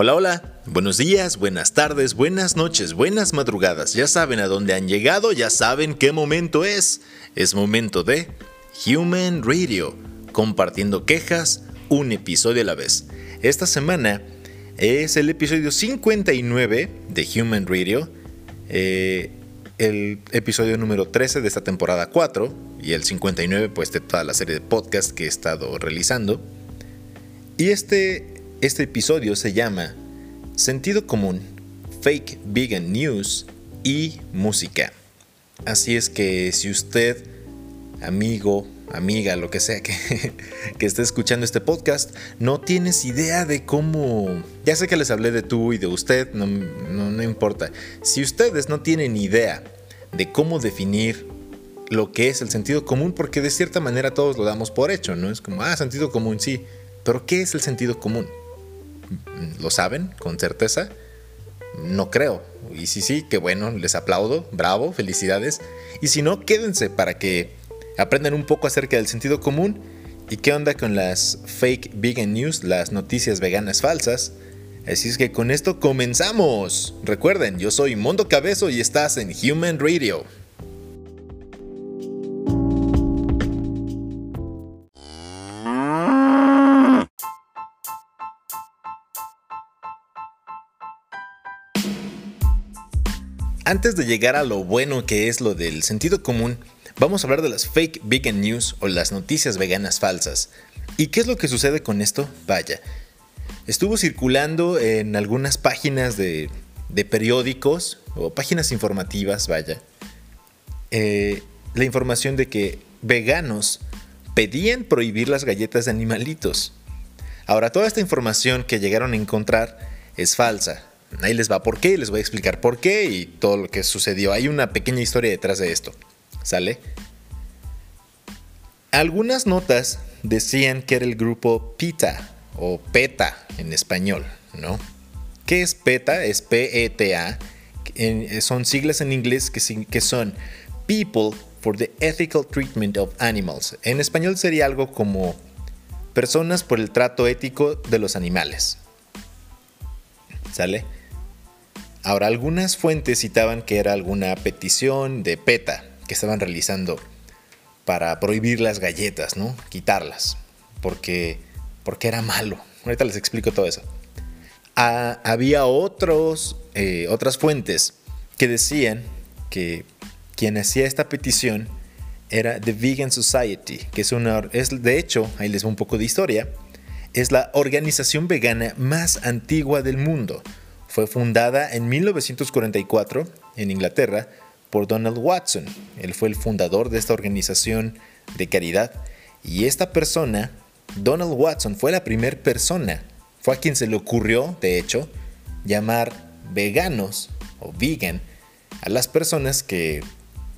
Hola, hola, buenos días, buenas tardes, buenas noches, buenas madrugadas. Ya saben a dónde han llegado, ya saben qué momento es. Es momento de Human Radio, compartiendo quejas un episodio a la vez. Esta semana es el episodio 59 de Human Radio, eh, el episodio número 13 de esta temporada 4 y el 59 pues de toda la serie de podcasts que he estado realizando. Y este este episodio se llama Sentido Común, Fake Vegan News y Música. Así es que si usted, amigo, amiga, lo que sea que, que esté escuchando este podcast, no tienes idea de cómo... Ya sé que les hablé de tú y de usted, no, no, no importa. Si ustedes no tienen idea de cómo definir lo que es el sentido común, porque de cierta manera todos lo damos por hecho, ¿no? Es como, ah, sentido común, sí. Pero ¿qué es el sentido común? ¿Lo saben con certeza? No creo. Y si sí, qué bueno, les aplaudo, bravo, felicidades. Y si no, quédense para que aprendan un poco acerca del sentido común y qué onda con las fake vegan news, las noticias veganas falsas. Así es que con esto comenzamos. Recuerden, yo soy Mondo Cabezo y estás en Human Radio. Antes de llegar a lo bueno que es lo del sentido común, vamos a hablar de las fake vegan news o las noticias veganas falsas. ¿Y qué es lo que sucede con esto? Vaya, estuvo circulando en algunas páginas de, periódicos o páginas informativas, vaya, eh, la información de que veganos pedían prohibir las galletas de animalitos. Ahora, toda esta información que llegaron a encontrar es falsa. Ahí les va por qué, les voy a explicar por qué y todo lo que sucedió. Hay una pequeña historia detrás de esto. ¿Sale? Algunas notas decían que era el grupo PETA o PETA en español, ¿no? ¿Qué es PETA? Es P-E-T-A. Son siglas en inglés que, que son People for the Ethical Treatment of Animals. En español sería algo como personas por el trato ético de los animales. ¿Sale? Ahora, algunas fuentes citaban que era alguna petición de PETA que estaban realizando para prohibir las galletas, ¿no? Quitarlas, porque, porque era malo. Ahorita les explico todo eso. Ah, había otros, eh, otras fuentes que decían que quien hacía esta petición era The Vegan Society, que es una, es de hecho, ahí les va un poco de historia, es la organización vegana más antigua del mundo fue fundada en 1944 en Inglaterra por Donald Watson. Él fue el fundador de esta organización de caridad y esta persona, Donald Watson, fue la primera persona, fue a quien se le ocurrió, de hecho, llamar veganos o vegan a las personas que,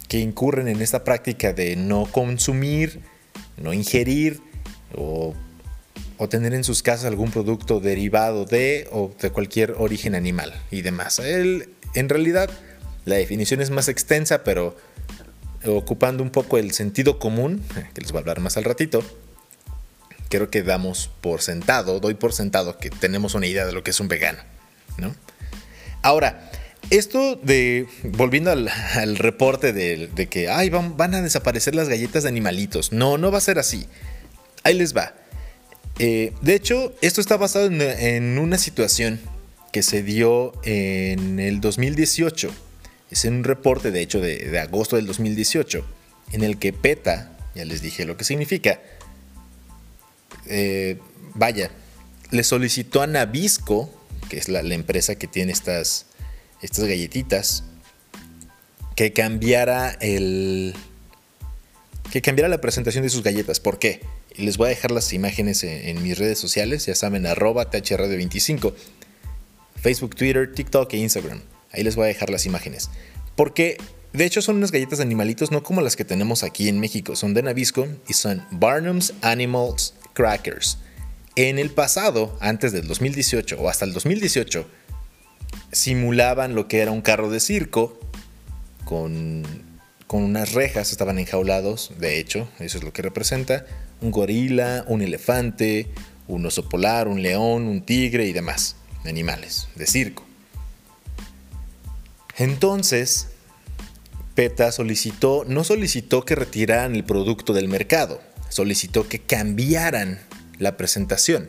que incurren en esta práctica de no consumir, no ingerir o o tener en sus casas algún producto derivado de o de cualquier origen animal y demás. En realidad, la definición es más extensa, pero ocupando un poco el sentido común, que les voy a hablar más al ratito, creo que damos por sentado, doy por sentado que tenemos una idea de lo que es un vegano. ¿no? Ahora, esto de, volviendo al, reporte de, que Ay, van, van a desaparecer las galletas de animalitos, no, no va a ser así. Ahí les va. Eh, de hecho, esto está basado en, una situación que se dio en el 2018. Es en un reporte, de hecho, de, agosto del 2018, en el que PETA, ya les dije lo que significa, eh, vaya, le solicitó a Nabisco, que es la, empresa que tiene estas, estas galletitas, que cambiara el. que cambiara la presentación de sus galletas. ¿Por qué? Les voy a dejar las imágenes en, mis redes sociales, ya saben, arroba THRadio25, Facebook, Twitter, TikTok e Instagram. Ahí les voy a dejar las imágenes. Porque de hecho son unas galletas de animalitos, no como las que tenemos aquí en México, son de Nabisco y son Barnum's Animals Crackers. En el pasado, antes del 2018 o hasta el 2018, simulaban lo que era un carro de circo con, con unas rejas, estaban enjaulados, de hecho, eso es lo que representa, un gorila, un elefante, un oso polar, un león, un tigre y demás. animales de circo. Entonces, PETA solicitó, no solicitó que retiraran el producto del mercado, solicitó que cambiaran la presentación.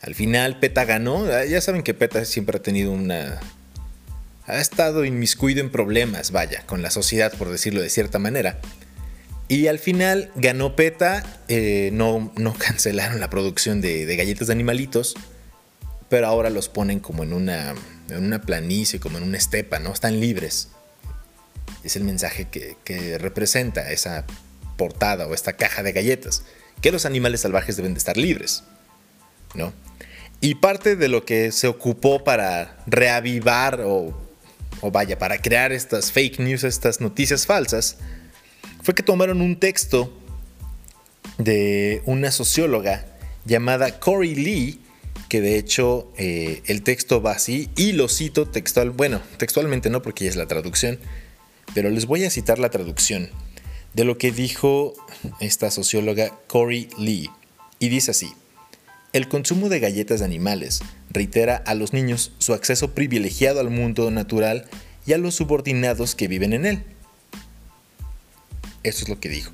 Al final PETA ganó, ah, ya saben que PETA siempre ha tenido una... ha estado inmiscuido en problemas, vaya, con la sociedad, por decirlo de cierta manera. Y al final ganó PETA, eh, no, no, cancelaron la producción de, galletas de animalitos, pero ahora los ponen como en una, en una planicie, como en una estepa, ¿no? Están libres. Es el mensaje que, que representa esa portada o esta caja de galletas, que los animales salvajes deben de estar libres, ¿no? Y parte de lo que se ocupó para reavivar o, o vaya, para crear estas fake news, estas noticias falsas, fue que tomaron un texto de una socióloga llamada Cory Lee, que de hecho eh, el texto va así, y lo cito textual, bueno, textualmente no porque ya es la traducción, pero les voy a citar la traducción de lo que dijo esta socióloga Cory Lee, y dice así, el consumo de galletas de animales reitera a los niños su acceso privilegiado al mundo natural y a los subordinados que viven en él. Eso es lo que dijo.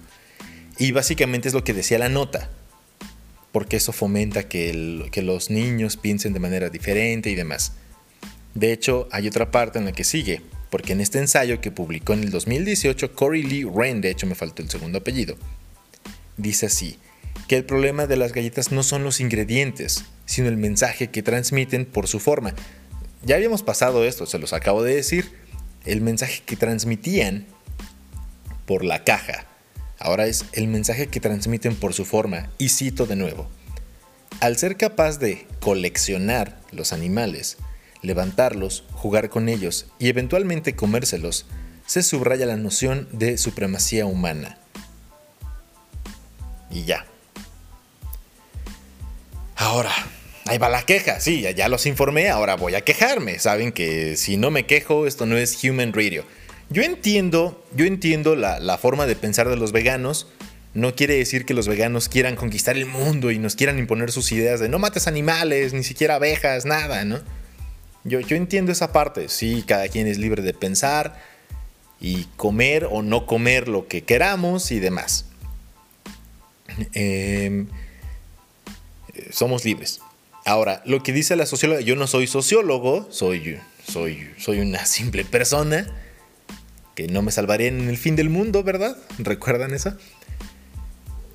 Y básicamente es lo que decía la nota, porque eso fomenta que, los niños piensen de manera diferente y demás. De hecho, hay otra parte en la que sigue, porque en este ensayo que publicó en el 2018 Cory Lee Wren, de hecho me faltó el segundo apellido, dice así, que el problema de las galletas no son los ingredientes, sino el mensaje que transmiten por su forma. Ya habíamos pasado esto, se los acabo de decir, el mensaje que transmitían por la caja. Ahora es el mensaje que transmiten por su forma. Y cito de nuevo. Al ser capaz de coleccionar los animales, levantarlos, jugar con ellos y eventualmente comérselos, se subraya la noción de supremacía humana. Y ya. Ahora, ahí va la queja. Sí, ya, los informé, ahora voy a quejarme. Saben que si no me quejo, esto no es Human Radio. Yo entiendo, yo entiendo la, forma de pensar de los veganos. No quiere decir que los veganos quieran conquistar el mundo y nos quieran imponer sus ideas de no mates animales, ni siquiera abejas, nada, ¿no? Yo, yo entiendo esa parte. Sí, cada quien es libre de pensar y comer o no comer lo que queramos y demás. Em, somos libres. Ahora, lo que dice la socióloga, yo no soy sociólogo, soy, soy, soy una simple persona que no me salvaría en el fin del mundo, ¿verdad? ¿Recuerdan eso?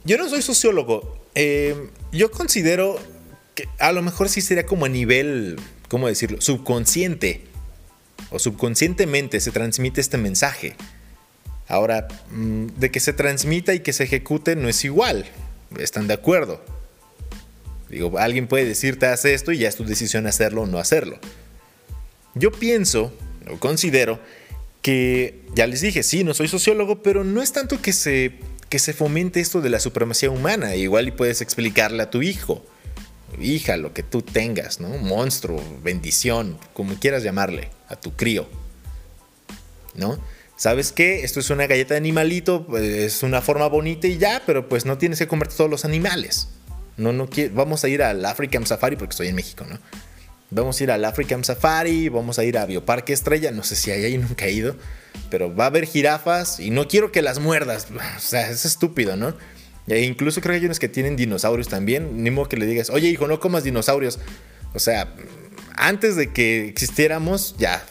Yo no soy sociólogo. Eh, yo considero que a lo mejor sí sería como a nivel, ¿cómo decirlo? Subconsciente. O subconscientemente se transmite este mensaje. Ahora, mm, de que se transmita y que se ejecute no es igual. Están de acuerdo. Digo, alguien puede decirte haz esto y ya es tu decisión hacerlo o no hacerlo. Yo pienso o considero que ya les dije, sí, no soy sociólogo, pero no es tanto que se, que se fomente esto de la supremacía humana. Igual y puedes explicarle a tu hijo, hija, lo que tú tengas, ¿no? Monstruo, bendición, como quieras llamarle, a tu crío, ¿no? ¿Sabes qué? Esto es una galleta de animalito, es una forma bonita y ya, pero pues no tienes que comer todos los animales. No, no vamos a ir al African Safari porque estoy en México, ¿no? Vamos a ir al African Safari, vamos a ir a Bioparque Estrella, no sé si ahí, nunca he ido, pero va a haber jirafas y no quiero que las muerdas, o sea, es estúpido, ¿no? E incluso creo que hay unos que tienen dinosaurios también, ni modo que le digas, oye hijo, no comas dinosaurios. O sea, antes de que existiéramos, ya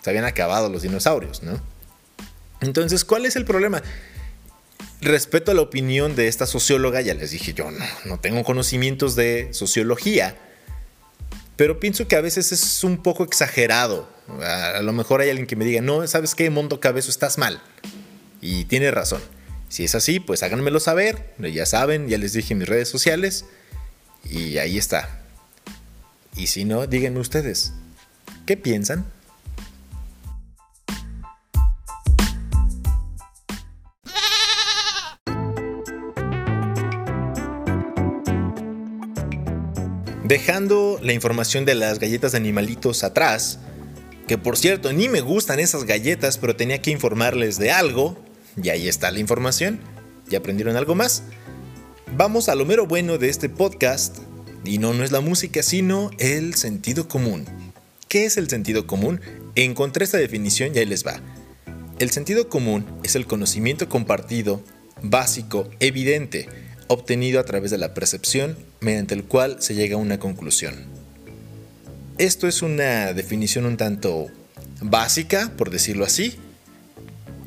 se habían acabado los dinosaurios, ¿no? Entonces, ¿cuál es el problema? Respeto a la opinión de esta socióloga, ya les dije, yo no, no tengo conocimientos de sociología, pero pienso que a veces es un poco exagerado. A, lo mejor hay alguien que me diga, no, ¿sabes qué, Mundo Cabezo, estás mal? Y tiene razón. Si es así, pues háganmelo saber. Ya saben, ya les dije en mis redes sociales. Y ahí está. Y si no, díganme ustedes, ¿qué piensan? Dejando la información de las galletas de animalitos atrás, que por cierto ni me gustan esas galletas, pero tenía que informarles de algo, y ahí está la información, ¿ya aprendieron algo más? Vamos a lo mero bueno de este podcast, Y no, no es la música, sino el sentido común. ¿Qué es el sentido común? Encontré esta definición y ahí les va. El sentido común es el conocimiento compartido, básico, evidente, obtenido a través de la percepción, mediante el cual se llega a una conclusión. Esto es una definición un tanto básica, por decirlo así,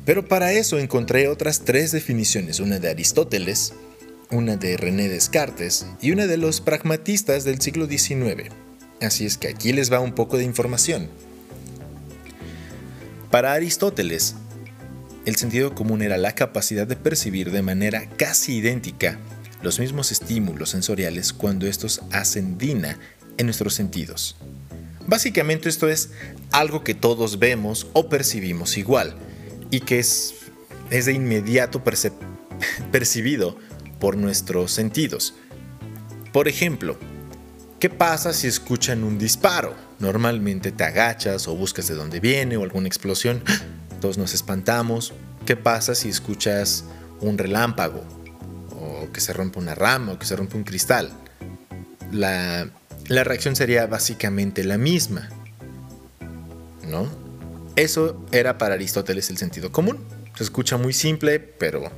pero para eso encontré otras tres definiciones, una de Aristóteles, una de René Descartes y una de los pragmatistas del siglo XIX. Así es que aquí les va un poco de información. Para Aristóteles, el sentido común era la capacidad de percibir de manera casi idéntica los mismos estímulos sensoriales cuando estos hacen dina en nuestros sentidos. Básicamente esto es algo que todos vemos o percibimos igual y que es, es de inmediato percibido por nuestros sentidos. Por ejemplo, ¿qué pasa si escuchan un disparo? Normalmente te agachas o buscas de dónde viene o alguna explosión. Todos nos espantamos. ¿Qué pasa si escuchas un relámpago? O que se rompe una rama o que se rompe un cristal. La, la reacción sería básicamente la misma. ¿No? Eso era para Aristóteles el sentido común. Se escucha muy simple, pero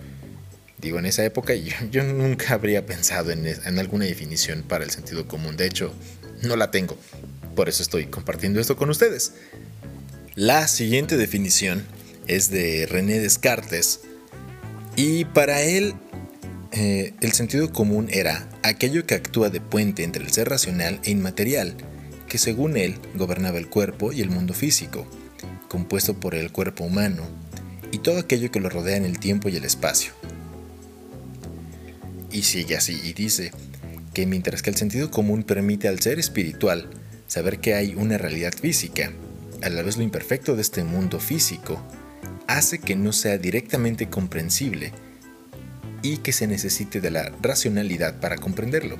digo, en esa época yo, nunca habría pensado en, en, alguna definición para el sentido común. De hecho, no la tengo. Por eso estoy compartiendo esto con ustedes. La siguiente definición es de René Descartes y para él eh, el sentido común era aquello que actúa de puente entre el ser racional e inmaterial, que según él gobernaba el cuerpo y el mundo físico, compuesto por el cuerpo humano, y todo aquello que lo rodea en el tiempo y el espacio. Y sigue así y dice que mientras que el sentido común permite al ser espiritual saber que hay una realidad física, a la vez lo imperfecto de este mundo físico, hace que no sea directamente comprensible y que se necesite de la racionalidad para comprenderlo.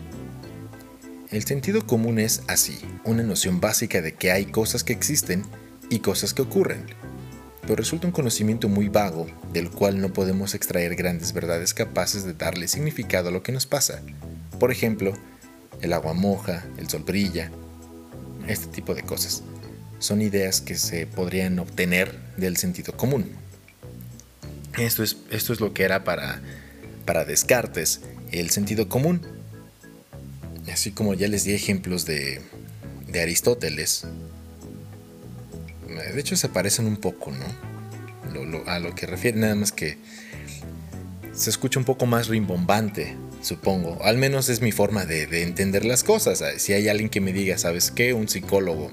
El sentido común es así, una noción básica de que hay cosas que existen y cosas que ocurren, pero resulta un conocimiento muy vago del cual no podemos extraer grandes verdades capaces de darle significado a lo que nos pasa. Por ejemplo, el agua moja, el sol brilla, este tipo de cosas. Son ideas que se podrían obtener del sentido común. Esto es, esto es lo que era para, para Descartes el sentido común. Así como ya les di ejemplos de, de Aristóteles. De hecho se parecen un poco, ¿no? a lo que refiere, nada más que se escucha un poco más rimbombante supongo. Al menos es mi forma de, entender las cosas. Si hay alguien que me diga, ¿sabes qué? Un psicólogo,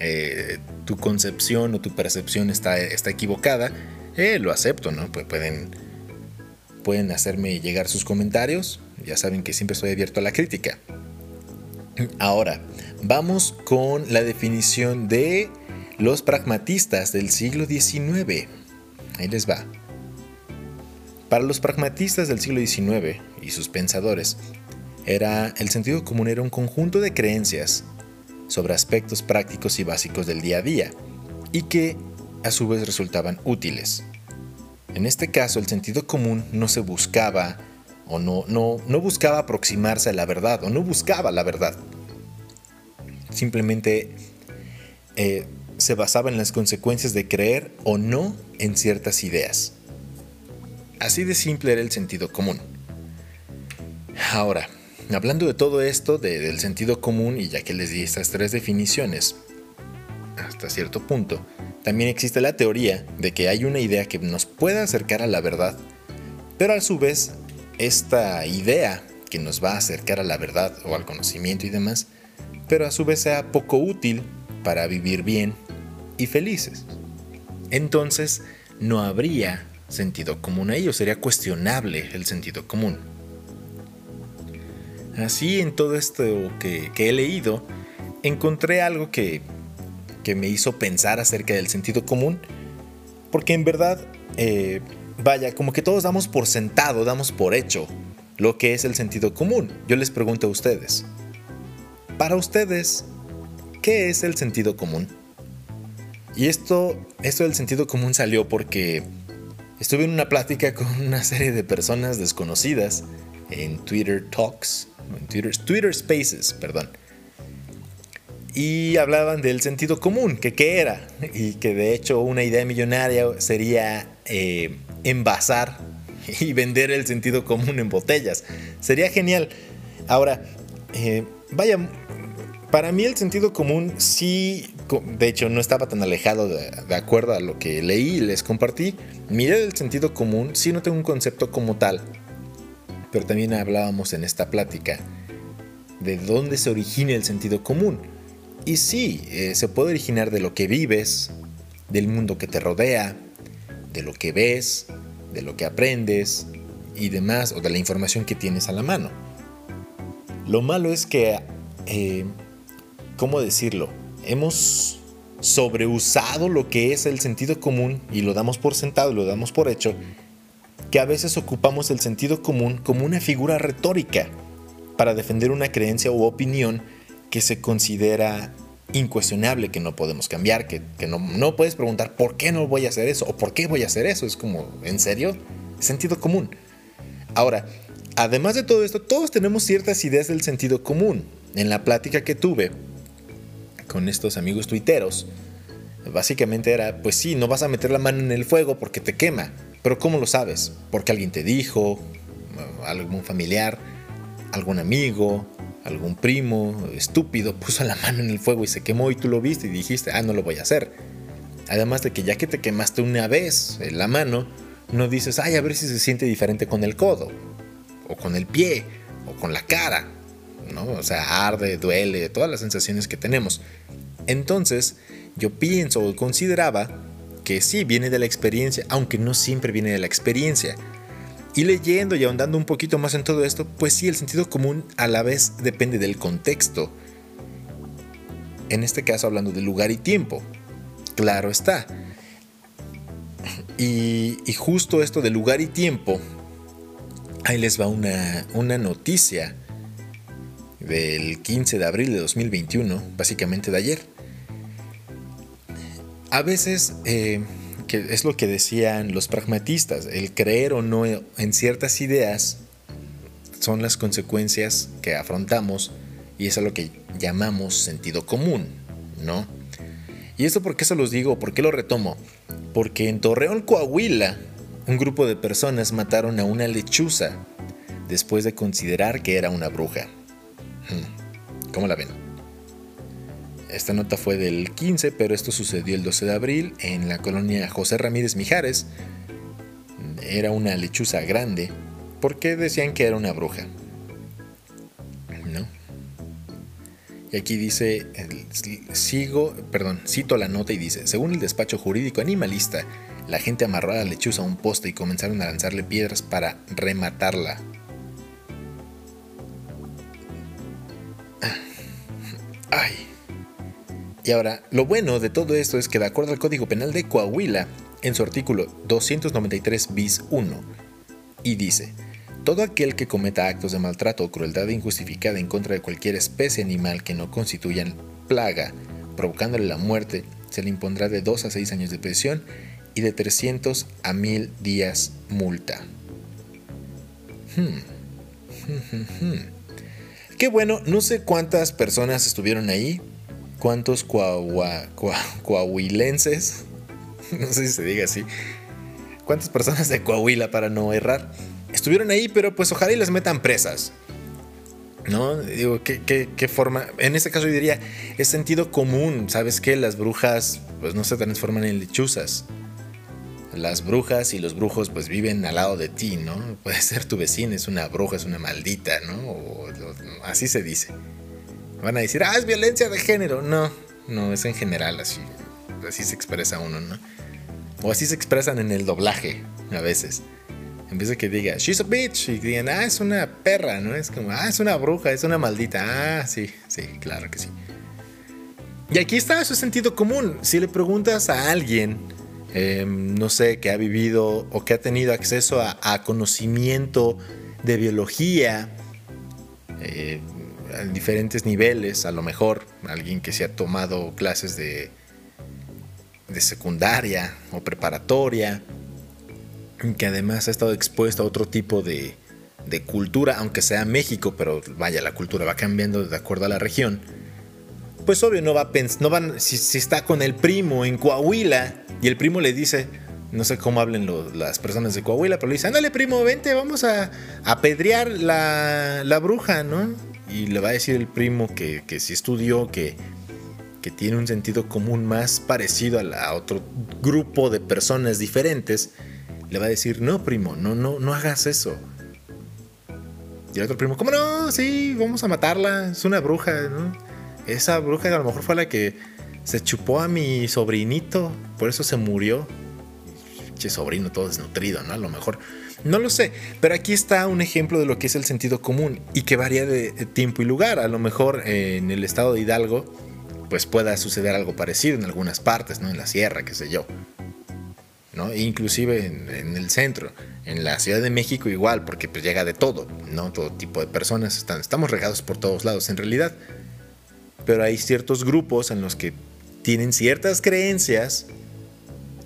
eh, tu concepción o tu percepción está, está equivocada, eh, lo acepto, ¿no? Pueden, pueden hacerme llegar sus comentarios. Ya saben que siempre estoy abierto a la crítica. Ahora, vamos con la definición de los pragmatistas del siglo XIX. Ahí les va. Para los pragmatistas del siglo XIX y sus pensadores, era el sentido común era un conjunto de creencias sobre aspectos prácticos y básicos del día a día y que a su vez resultaban útiles. En este caso, el sentido común no se buscaba o no, no, no buscaba aproximarse a la verdad o no buscaba la verdad. Simplemente eh, se basaba en las consecuencias de creer o no en ciertas ideas. Así de simple era el sentido común. Ahora, hablando de todo esto, del sentido común, y ya que les di estas tres definiciones, hasta cierto punto, también existe la teoría de que hay una idea que nos pueda acercar a la verdad, pero a su vez, esta idea que nos va a acercar a la verdad o al conocimiento y demás, pero a su vez sea poco útil para vivir bien y felices. Entonces, no habría sentido común a ello, sería cuestionable el sentido común. Así en todo esto que, he leído, encontré algo que, me hizo pensar acerca del sentido común, porque en verdad, eh, vaya, como que todos damos por sentado, damos por hecho lo que es el sentido común. Yo les pregunto a ustedes, para ustedes, ¿qué es el sentido común? Y esto, esto del sentido común salió porque Estuve en una plática con una serie de personas desconocidas en Twitter Talks, en Twitter, Spaces, perdón. Y hablaban del sentido común, que qué era, y que de hecho una idea millonaria sería eh, envasar y vender el sentido común en botellas. Sería genial. Ahora, eh, vaya, para mí el sentido común sí, de hecho no estaba tan alejado de, acuerdo a lo que leí y les compartí. Miré el sentido común, sí no tengo un concepto como tal, pero también hablábamos en esta plática de dónde se origina el sentido común. Y sí, eh, se puede originar de lo que vives, del mundo que te rodea, de lo que ves, de lo que aprendes y demás, o de la información que tienes a la mano. Lo malo es que, eh, ¿cómo decirlo? Hemos sobreusado lo que es el sentido común y lo damos por sentado, lo damos por hecho, que a veces ocupamos el sentido común como una figura retórica para defender una creencia u opinión que se considera incuestionable, que no podemos cambiar, que, no, no, puedes preguntar por qué no voy a hacer eso o por qué voy a hacer eso. Es como, ¿en serio? Sentido común. Ahora, además de todo esto, todos tenemos ciertas ideas del sentido común. En la plática que tuve con estos amigos tuiteros, básicamente era, pues sí, no vas a meter la mano en el fuego porque te quema, pero ¿cómo lo sabes? Porque alguien te dijo, algún familiar, algún amigo, algún primo estúpido puso la mano en el fuego y se quemó y tú lo viste y dijiste, ah, no lo voy a hacer. Además de que ya que te quemaste una vez en la mano, no dices, ay, a ver si se siente diferente con el codo o con el pie, o con la cara, ¿no? O sea, arde, duele, todas las sensaciones que tenemos. Entonces, yo pienso o consideraba que sí viene de la experiencia, aunque no siempre viene de la experiencia. Y leyendo y ahondando un poquito más en todo esto, pues sí, el sentido común a la vez depende del contexto. En este caso hablando de lugar y tiempo. Claro está. Y, y justo esto de lugar y tiempo Ahí les va una, noticia del 15 de abril de 2021, básicamente de ayer. A veces, eh, que es lo que decían los pragmatistas, el creer o no en ciertas ideas son las consecuencias que afrontamos y es lo que llamamos sentido común, ¿no? ¿Y esto por qué se los digo? ¿Por qué lo retomo? Porque en Torreón, Coahuila, un grupo de personas mataron a una lechuza después de considerar que era una bruja. Hmm, ¿Cómo la ven? Esta nota fue del 15, pero esto sucedió el 12 de abril en la colonia José Ramírez Mijares. Era una lechuza grande porque decían que era una bruja. ¿No? Y aquí dice, sigo, perdón, cito la nota y dice, según el despacho jurídico animalista, la gente amarró a la lechuza a un poste y comenzaron a lanzarle piedras para rematarla. Ay. Y ahora, lo bueno de todo esto es que de acuerdo al Código Penal de Coahuila, en su artículo 293 bis 1, y dice, todo aquel que cometa actos de maltrato o crueldad injustificada en contra de cualquier especie animal que no constituyan plaga, provocándole la muerte, se le impondrá de 2 a 6 años de prisión y de 300 a 1000 días multa. Hmm. Qué bueno, no sé cuántas personas estuvieron ahí, cuántos coahuilenses, no sé si se diga así, cuántas personas de Coahuila para no errar, estuvieron ahí, pero pues ojalá y les metan presas. ¿No? Digo, ¿qué, qué, forma? En este caso yo diría, es sentido común, ¿sabes qué? Las brujas pues no se transforman en lechuzas las brujas y los brujos pues viven al lado de ti, ¿no? Puede ser tu vecino, es una bruja, es una maldita, ¿no? Así se dice. Van a decir, ah, es violencia de género. No, no, es en general así. Así se expresa uno, ¿no? O así se expresan en el doblaje a veces. En vez de que diga, she's a bitch, y digan, ah, es una perra, ¿no? Es como, ah, es una bruja, es una maldita. Ah, sí, sí, claro que sí. Y aquí está su sentido común. Si le preguntas a alguien Em, no sé, que ha vivido o que ha tenido acceso a, conocimiento de biología eh, a diferentes niveles, a lo mejor alguien que se ha tomado clases de, de secundaria o preparatoria, que además ha estado expuesto a otro tipo de, de cultura, aunque sea México, pero vaya, la cultura va cambiando de acuerdo a la región, pues obvio no va a pensar, no van, si, si, está con el primo en Coahuila y el primo le dice, no sé cómo hablen las personas de Coahuila, pero le dice, ándale primo, vente, vamos a apedrear la, la bruja, ¿no? Y le va a decir el primo que, que sí estudió, que, que tiene un sentido común más parecido a, otro grupo de personas diferentes, le va a decir, no primo, no, no, no hagas eso. Y el otro primo, ¿cómo no? Sí, vamos a matarla, es una bruja, ¿no? Esa bruja a lo mejor fue la que se chupó a mi sobrinito, por eso se murió. Che, sobrino todo desnutrido, ¿no? A lo mejor. No lo sé, pero aquí está un ejemplo de lo que es el sentido común y que varía de tiempo y lugar. A lo mejor en el estado de Hidalgo, pues pueda suceder algo parecido en algunas partes, ¿no? En la sierra, qué sé yo. ¿no? E inclusive en, en, el centro, en la Ciudad de México igual, porque pues llega de todo, ¿no? Todo tipo de personas, están, estamos regados por todos lados en realidad. Pero hay ciertos grupos en los que tienen ciertas creencias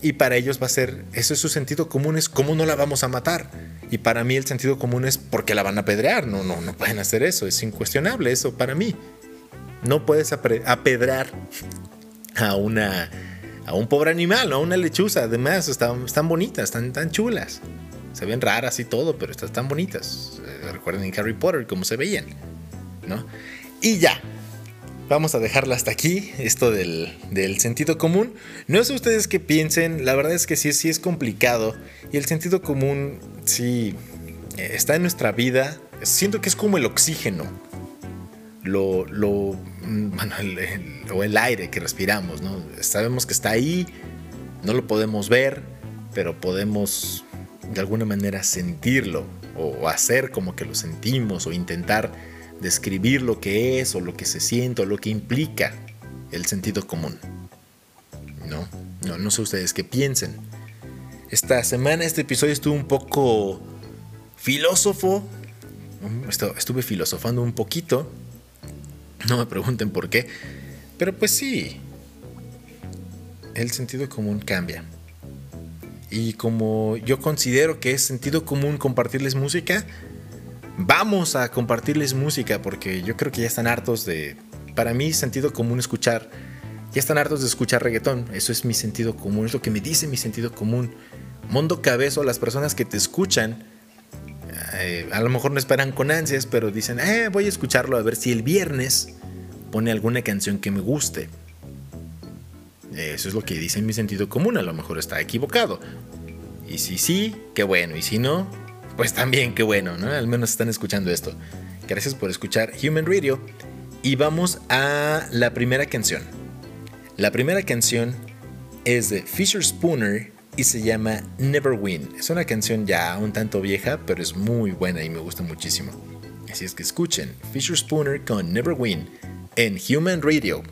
y para ellos va a ser, eso es su sentido común, es cómo no la vamos a matar. Y para mí el sentido común es porque la van a apedrear, no, no, no pueden hacer eso, es incuestionable eso para mí. No puedes apedrear a una a un pobre animal, a una lechuza. Además, están, están bonitas, están tan chulas. Se ven raras y todo, pero están tan bonitas. Eh, recuerden en Harry Potter cómo se veían, ¿no? Y ya. Vamos a dejarla hasta aquí, esto del, del, sentido común. No sé ustedes qué piensen, la verdad es que sí, sí es complicado. Y el sentido común, sí, eh, está en nuestra vida. Siento que es como el oxígeno. Lo, lo el, o el aire que respiramos, ¿no? Sabemos que está ahí, no lo podemos ver, pero podemos de alguna manera sentirlo o hacer como que lo sentimos o intentar describir lo que es o lo que se siente o lo que implica el sentido común. No, no, no sé ustedes qué piensen. Esta semana este episodio estuvo un poco filósofo. Estuve filosofando un poquito no me pregunten por qué. Pero pues sí, el sentido común cambia. Y como yo considero que es sentido común compartirles música, vamos a compartirles música porque yo creo que ya están hartos de... Para mí sentido común escuchar... Ya están hartos de escuchar reggaetón. Eso es mi sentido común. Es lo que me dice mi sentido común. Mondo Cabezo, las personas que te escuchan, eh, a lo mejor no esperan con ansias, pero dicen, eh, voy a escucharlo a ver si el viernes pone alguna canción que me guste. Eso es lo que dice mi sentido común, a lo mejor está equivocado. Y si sí, qué bueno, y si no, pues también qué bueno, ¿no? Al menos están escuchando esto. Gracias por escuchar Human Radio. Y vamos a la primera canción. La primera canción es de Fisher Spooner y se llama Never Win. Es una canción ya un tanto vieja, pero es muy buena y me gusta muchísimo. Así es que escuchen Fisher Spooner con Never Win en Human Radio.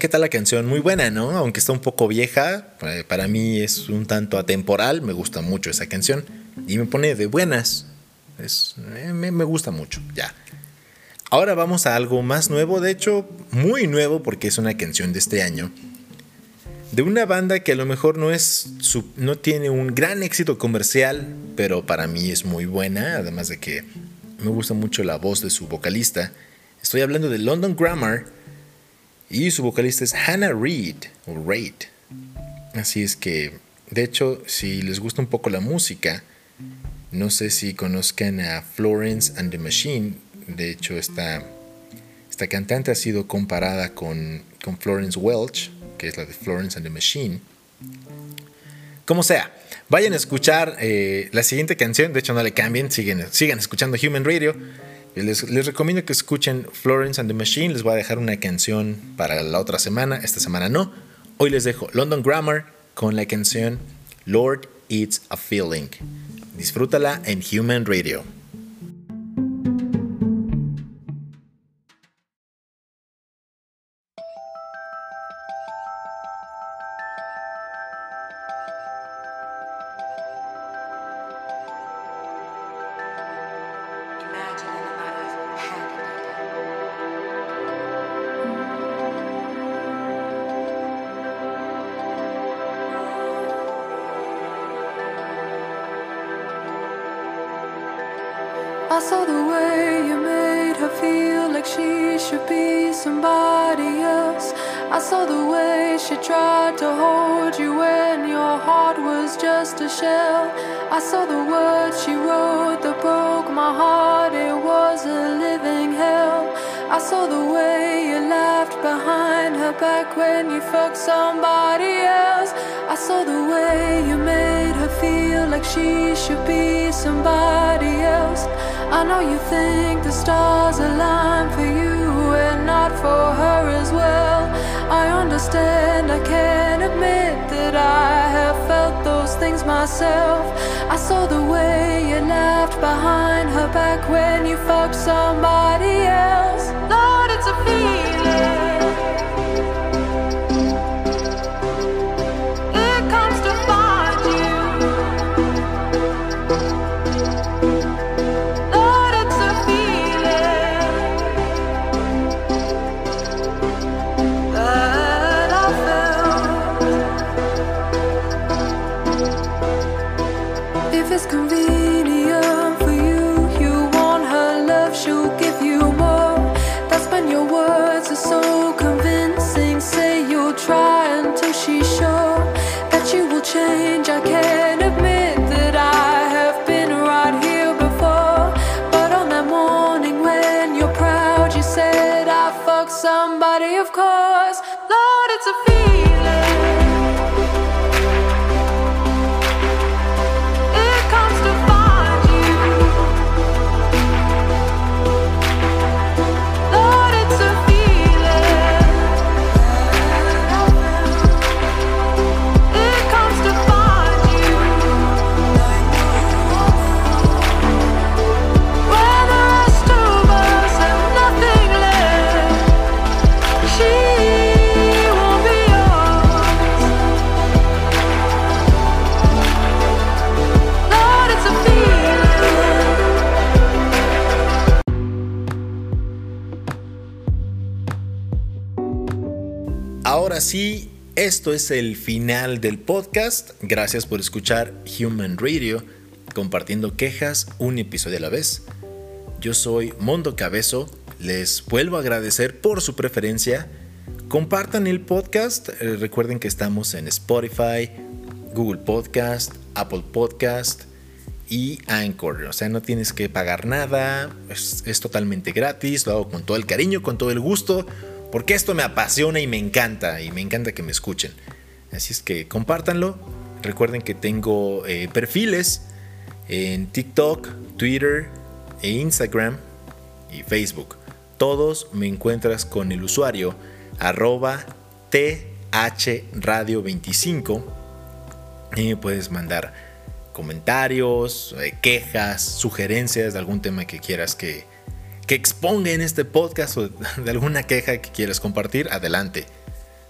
¿Qué tal la canción? Muy buena, ¿no? Aunque está un poco vieja, eh, para mí es un tanto atemporal, me gusta mucho esa canción y me pone de buenas. Es, eh, me, gusta mucho, ya. Ahora vamos a algo más nuevo, de hecho muy nuevo porque es una canción de este año. De una banda que a lo mejor no, es no tiene un gran éxito comercial, pero para mí es muy buena, además de que me gusta mucho la voz de su vocalista. Estoy hablando de London Grammar y su vocalista es Hannah Reid. Así es que, de hecho, si les gusta un poco la música, no sé si conozcan a Florence and the Machine. De hecho, esta, esta cantante ha sido comparada con, con Florence Welch, que es la de Florence and the Machine. Como sea, vayan a escuchar eh, la siguiente canción. De hecho, no le cambien, sigan, sigan escuchando Human Radio. Les, recomiendo que escuchen Florence and the Machine. Les voy a dejar una canción para la otra semana. Esta semana no. Hoy les dejo London Grammar con la canción Lord It's a Feeling. Disfrútala en Human Radio. Way you made her feel like she should be somebody else. I know you think the stars align for you and not for her as well. I understand, I can't admit that I have felt those things myself. I saw the way you laughed behind her back when you fucked somebody else. Oh. Ahora sí, esto es el final del podcast. Gracias por escuchar Human Radio, compartiendo quejas un episodio a la vez. Yo soy Mondo Cabezo, les vuelvo a agradecer por su preferencia. Compartan el podcast, eh, recuerden que estamos en Spotify, Google Podcast, Apple Podcast y Anchor. O sea, no tienes que pagar nada, es, es totalmente gratis, lo hago con todo el cariño, con todo el gusto porque esto me apasiona y me encanta, y me encanta que me escuchen. Así es que compártanlo. Recuerden que tengo eh, perfiles en TikTok, Twitter e Instagram y Facebook. Todos me encuentras con el usuario arroba thradio25 y me puedes mandar comentarios, eh, quejas, sugerencias de algún tema que quieras que, que exponga en este podcast o de alguna queja que quieras compartir, adelante.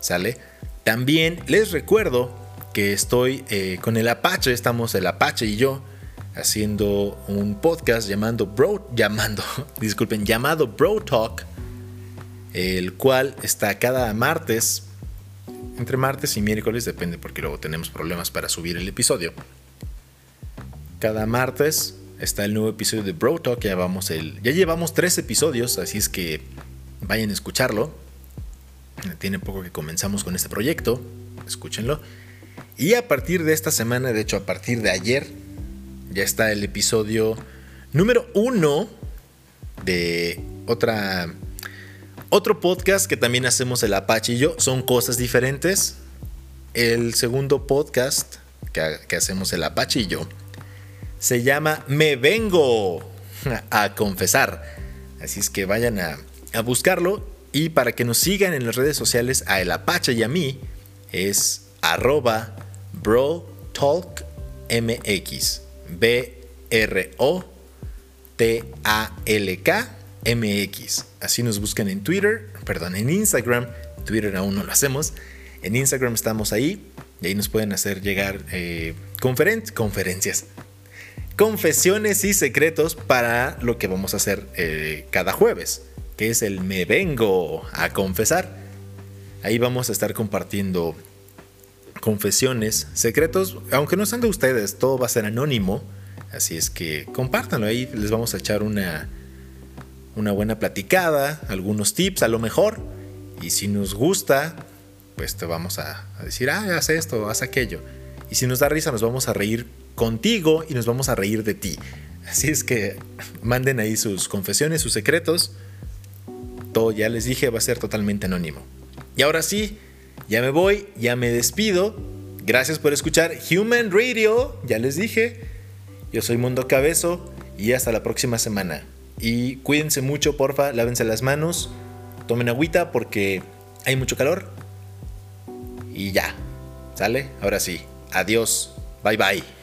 ¿Sale? También les recuerdo que estoy eh, con el Apache, estamos el Apache y yo haciendo un podcast llamando Bro, llamando, disculpen, llamado Bro Talk, el cual está cada martes, entre martes y miércoles, depende porque luego tenemos problemas para subir el episodio. Cada martes está el nuevo episodio de Bro Talk. Ya, vamos el, ya llevamos tres episodios, así es que vayan a escucharlo. Tiene poco que comenzamos con este proyecto, escúchenlo. Y a partir de esta semana, de hecho a partir de ayer, ya está el episodio número uno de otra, otro podcast que también hacemos el Apache y yo. Son cosas diferentes. El segundo podcast que, que hacemos el Apache y yo se llama Me Vengo a Confesar. Así es que vayan a, buscarlo y para que nos sigan en las redes sociales a El Apache y a mí es arroba brotalkmx. B-R-O-T-A-L-K MX. Así nos buscan en Twitter, perdón, en Instagram. Twitter aún no lo hacemos. En Instagram estamos ahí y ahí nos pueden hacer llegar eh, conferencias, confesiones y secretos para lo que vamos a hacer eh, cada jueves, que es el Me Vengo a Confesar. Ahí vamos a estar compartiendo confesiones, secretos, aunque no sean de ustedes, todo va a ser anónimo. Así es que compártanlo ahí, les vamos a echar una, una buena platicada, algunos tips a lo mejor. Y si nos gusta, pues te vamos a, a decir, ah, haz esto, haz aquello. Y si nos da risa, nos vamos a reír contigo y nos vamos a reír de ti. Así es que manden ahí sus confesiones, sus secretos. Todo ya les dije, va a ser totalmente anónimo. Y ahora sí, ya me voy, ya me despido. Gracias por escuchar Human Radio, ya les dije. Yo soy Mundo Cabezo y hasta la próxima semana. Y cuídense mucho, porfa, lávense las manos, tomen agüita porque hay mucho calor. Y ya, ¿sale? Ahora sí, adiós, bye bye.